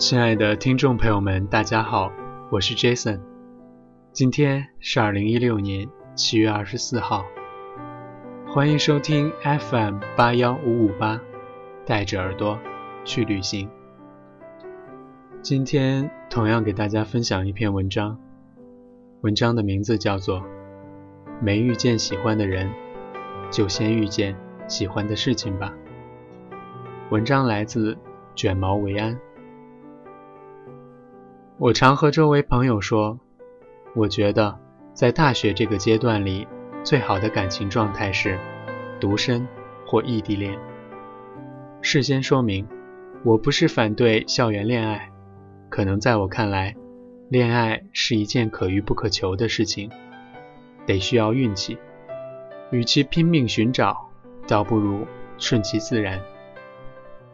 亲爱的听众朋友们，大家好，我是 Jason。今天是二零一六年七月二十四号，欢迎收听 FM 八幺五五八，带着耳朵去旅行。今天同样给大家分享一篇文章，文章的名字叫做《没遇见喜欢的人，就先遇见喜欢的事情吧》。文章来自卷毛维安。我常和周围朋友说，我觉得在大学这个阶段里，最好的感情状态是独身或异地恋。事先说明，我不是反对校园恋爱，可能在我看来，恋爱是一件可遇不可求的事情，得需要运气。与其拼命寻找，倒不如顺其自然。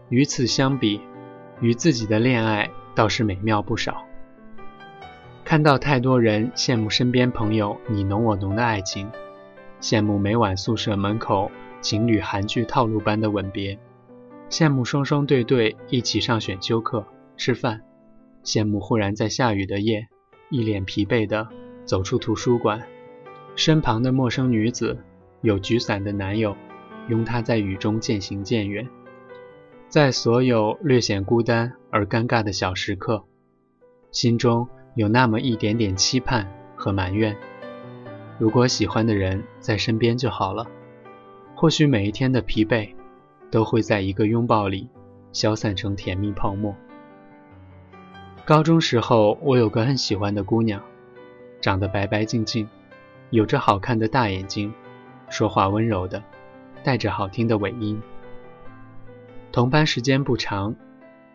与此相比，与自己的恋爱倒是美妙不少。看到太多人羡慕身边朋友你侬我侬的爱情，羡慕每晚宿舍门口情侣韩剧套路般的吻别，羡慕双双对对一起上选修课吃饭，羡慕忽然在下雨的夜，一脸疲惫的走出图书馆，身旁的陌生女子有举伞的男友，拥她在雨中渐行渐远。在所有略显孤单而尴尬的小时刻，心中有那么一点点期盼和埋怨。如果喜欢的人在身边就好了，或许每一天的疲惫都会在一个拥抱里消散成甜蜜泡沫。高中时候，我有个很喜欢的姑娘，长得白白净净，有着好看的大眼睛，说话温柔的，带着好听的尾音。同班时间不长，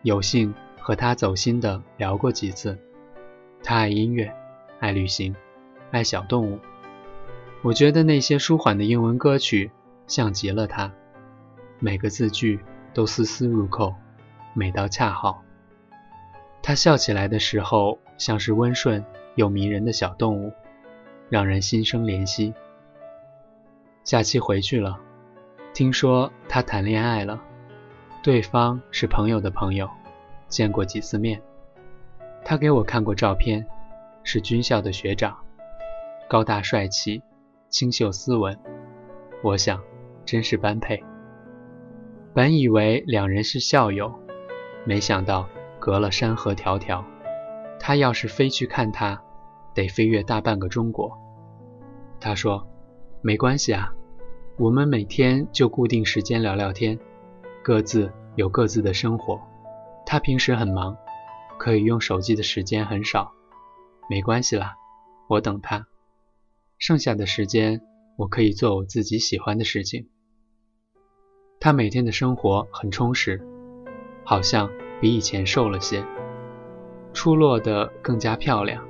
有幸和她走心的聊过几次。他爱音乐，爱旅行，爱小动物。我觉得那些舒缓的英文歌曲像极了他，每个字句都丝丝入扣，美到恰好。他笑起来的时候，像是温顺又迷人的小动物，让人心生怜惜。假期回去了，听说他谈恋爱了。对方是朋友的朋友，见过几次面。他给我看过照片，是军校的学长，高大帅气，清秀斯文。我想，真是般配。本以为两人是校友，没想到隔了山河迢迢。他要是飞去看他，得飞越大半个中国。他说：“没关系啊，我们每天就固定时间聊聊天。”各自有各自的生活，他平时很忙，可以用手机的时间很少，没关系啦，我等他。剩下的时间，我可以做我自己喜欢的事情。他每天的生活很充实，好像比以前瘦了些，出落得更加漂亮，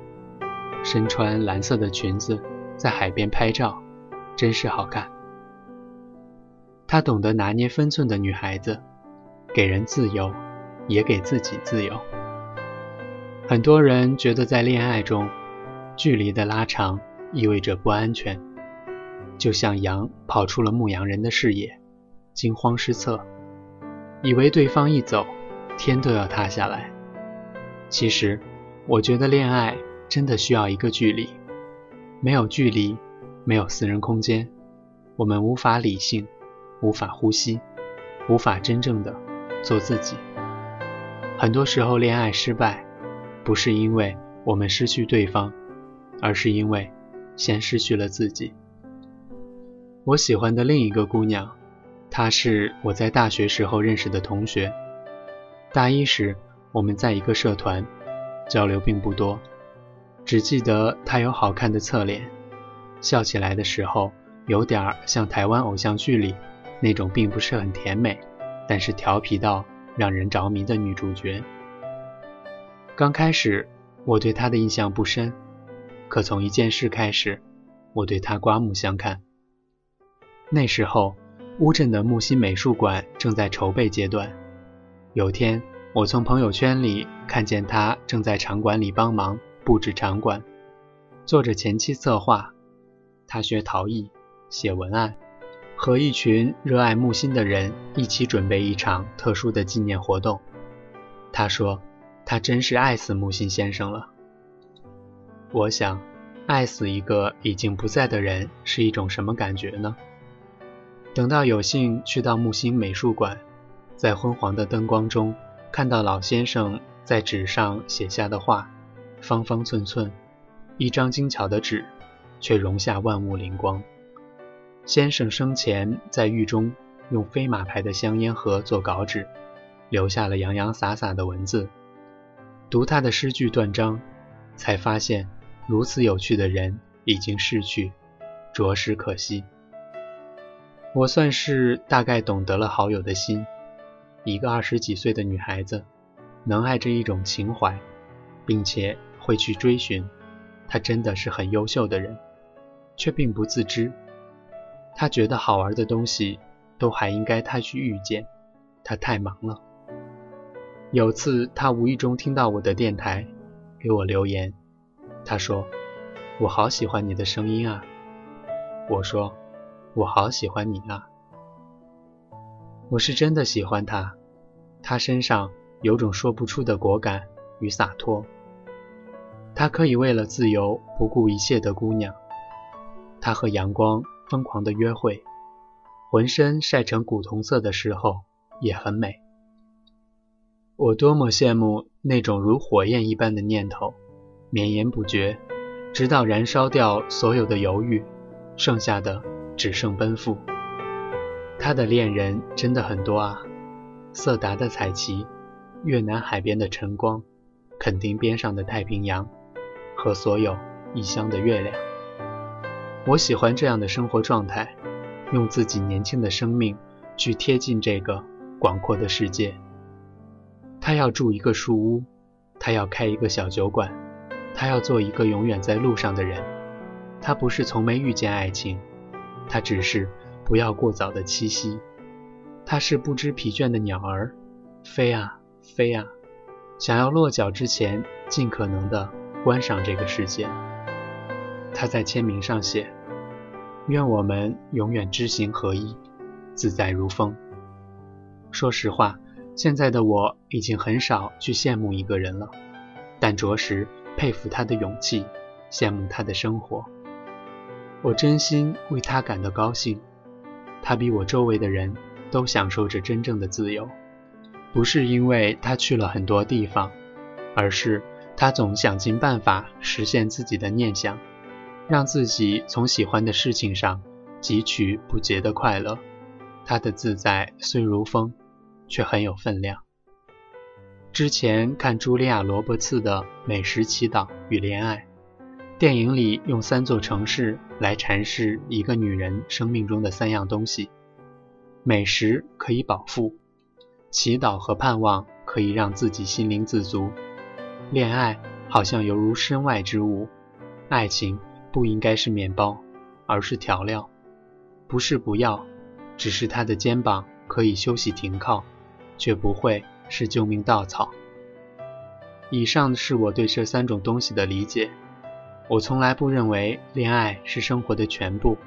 身穿蓝色的裙子，在海边拍照，真是好看。她懂得拿捏分寸的女孩子，给人自由，也给自己自由。很多人觉得在恋爱中，距离的拉长意味着不安全，就像羊跑出了牧羊人的视野，惊慌失措，以为对方一走，天都要塌下来。其实，我觉得恋爱真的需要一个距离，没有距离，没有私人空间，我们无法理性。无法呼吸，无法真正的做自己。很多时候，恋爱失败，不是因为我们失去对方，而是因为先失去了自己。我喜欢的另一个姑娘，她是我在大学时候认识的同学。大一时，我们在一个社团，交流并不多，只记得她有好看的侧脸，笑起来的时候有点像台湾偶像剧里。那种并不是很甜美，但是调皮到让人着迷的女主角。刚开始我对他的印象不深，可从一件事开始，我对他刮目相看。那时候乌镇的木心美术馆正在筹备阶段，有天我从朋友圈里看见他正在场馆里帮忙布置场馆，做着前期策划。他学陶艺，写文案。和一群热爱木心的人一起准备一场特殊的纪念活动。他说：“他真是爱死木心先生了。我想，爱死一个已经不在的人是一种什么感觉呢？等到有幸去到木心美术馆，在昏黄的灯光中看到老先生在纸上写下的话，方方寸寸，一张精巧的纸，却容下万物灵光。先生生前在狱中用飞马牌的香烟盒做稿纸，留下了洋洋洒洒的文字。读他的诗句断章，才发现如此有趣的人已经逝去，着实可惜。我算是大概懂得了好友的心。一个二十几岁的女孩子，能爱着一种情怀，并且会去追寻，她真的是很优秀的人，却并不自知。她觉得好玩的东西，都还应该她去遇见，她太忙了。有次他无意中听到我的电台，给我留言，他说：“我好喜欢你的声音啊。”我说。我好喜欢你啊！我是真的喜欢他，他身上有种说不出的果敢与洒脱。他可以为了自由不顾一切的姑娘，他和阳光疯狂的约会，浑身晒成古铜色的时候也很美。我多么羡慕那种如火焰一般的念头，绵延不绝，直到燃烧掉所有的犹豫，剩下的。只剩奔赴。他的恋人真的很多啊，色达的彩旗，越南海边的晨光，垦丁边上的太平洋，和所有异乡的月亮。我喜欢这样的生活状态，用自己年轻的生命去贴近这个广阔的世界。他要住一个树屋，他要开一个小酒馆，他要做一个永远在路上的人。他不是从没遇见爱情。他只是不要过早的栖息，他是不知疲倦的鸟儿，飞啊飞啊，想要落脚之前尽可能的观赏这个世界。他在签名上写：“愿我们永远知行合一，自在如风。”说实话，现在的我已经很少去羡慕一个人了，但着实佩服他的勇气，羡慕他的生活。我真心为他感到高兴，他比我周围的人都享受着真正的自由，不是因为他去了很多地方，而是他总想尽办法实现自己的念想，让自己从喜欢的事情上汲取不竭的快乐。他的自在虽如风，却很有分量。之前看茱莉亚·罗伯茨的《美食祈祷与恋爱》。电影里用三座城市来阐释一个女人生命中的三样东西：美食可以饱腹，祈祷和盼望可以让自己心灵自足，恋爱好像犹如身外之物。爱情不应该是面包，而是调料。不是不要，只是他的肩膀可以休息停靠，却不会是救命稻草。以上是我对这三种东西的理解。我从来不认为恋爱是生活的全部，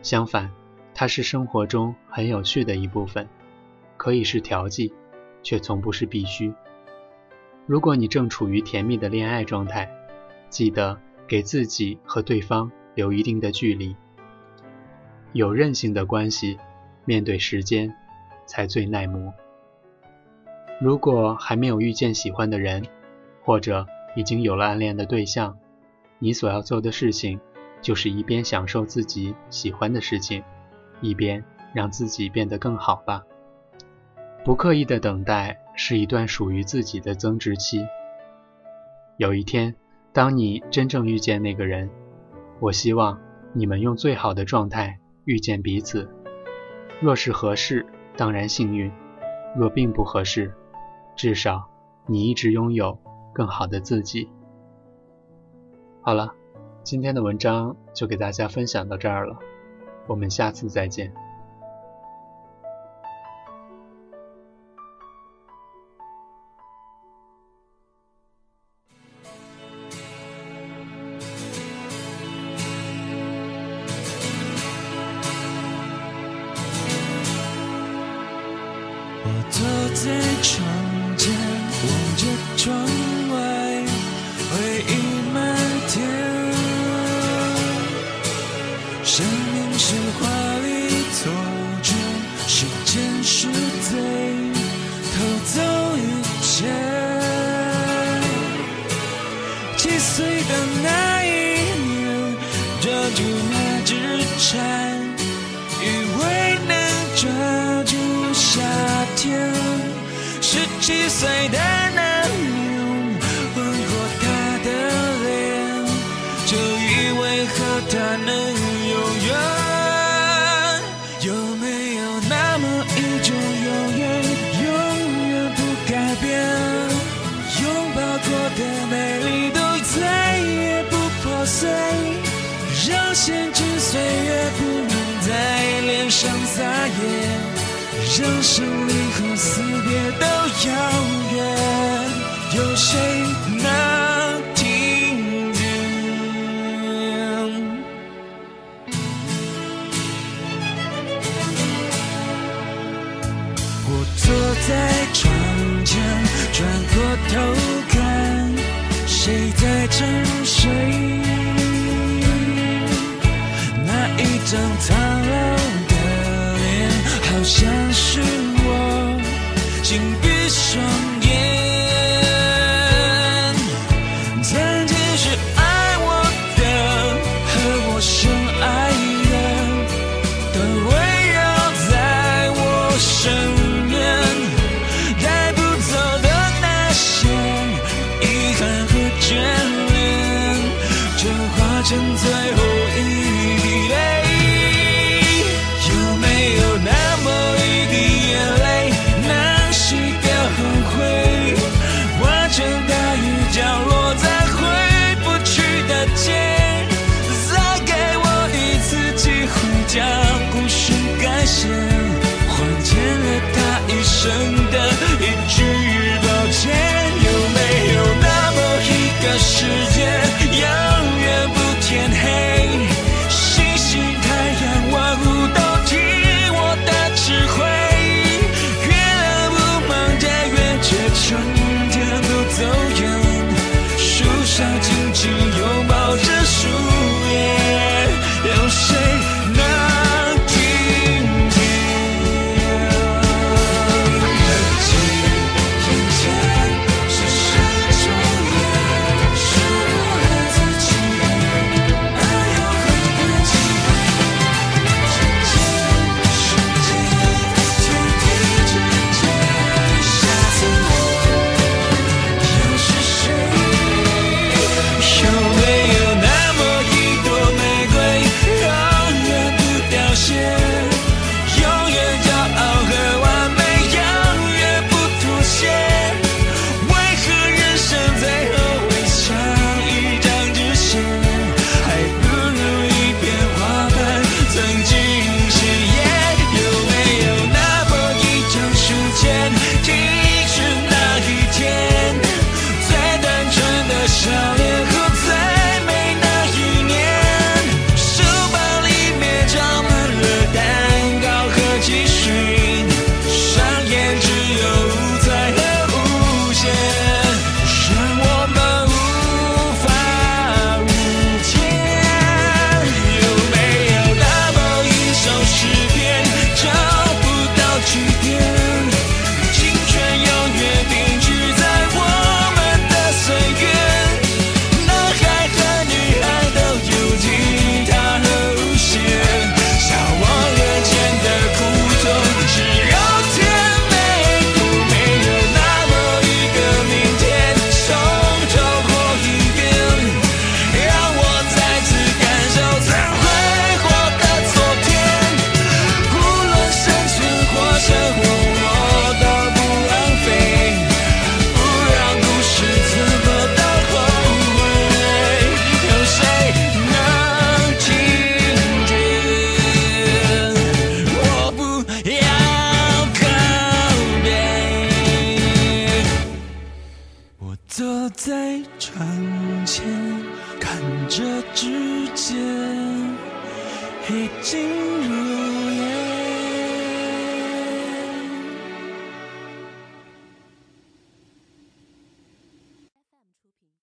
相反，它是生活中很有趣的一部分，可以是调剂，却从不是必须。如果你正处于甜蜜的恋爱状态，记得给自己和对方留一定的距离。有韧性的关系，面对时间才最耐磨。如果还没有遇见喜欢的人，或者已经有了暗恋的对象，你所要做的事情，就是一边享受自己喜欢的事情，一边让自己变得更好吧。不刻意的等待是一段属于自己的增值期。有一天，当你真正遇见那个人，我希望你们用最好的状态遇见彼此。若是合适，当然幸运；若并不合适，至少你一直拥有更好的自己。好了，今天的文章就给大家分享到这儿了，我们下次再见。七岁的那一年抓住那只蝉以为能抓住夏天十七岁的那年吻过他的脸就以为和他能永远有没有那么一种永远永远不改变。拥抱过的美。大也人生离合死别都遥远，有谁能听见？我坐在窗前，转过头看，谁在沉睡？那一张苍。想。他一生的一句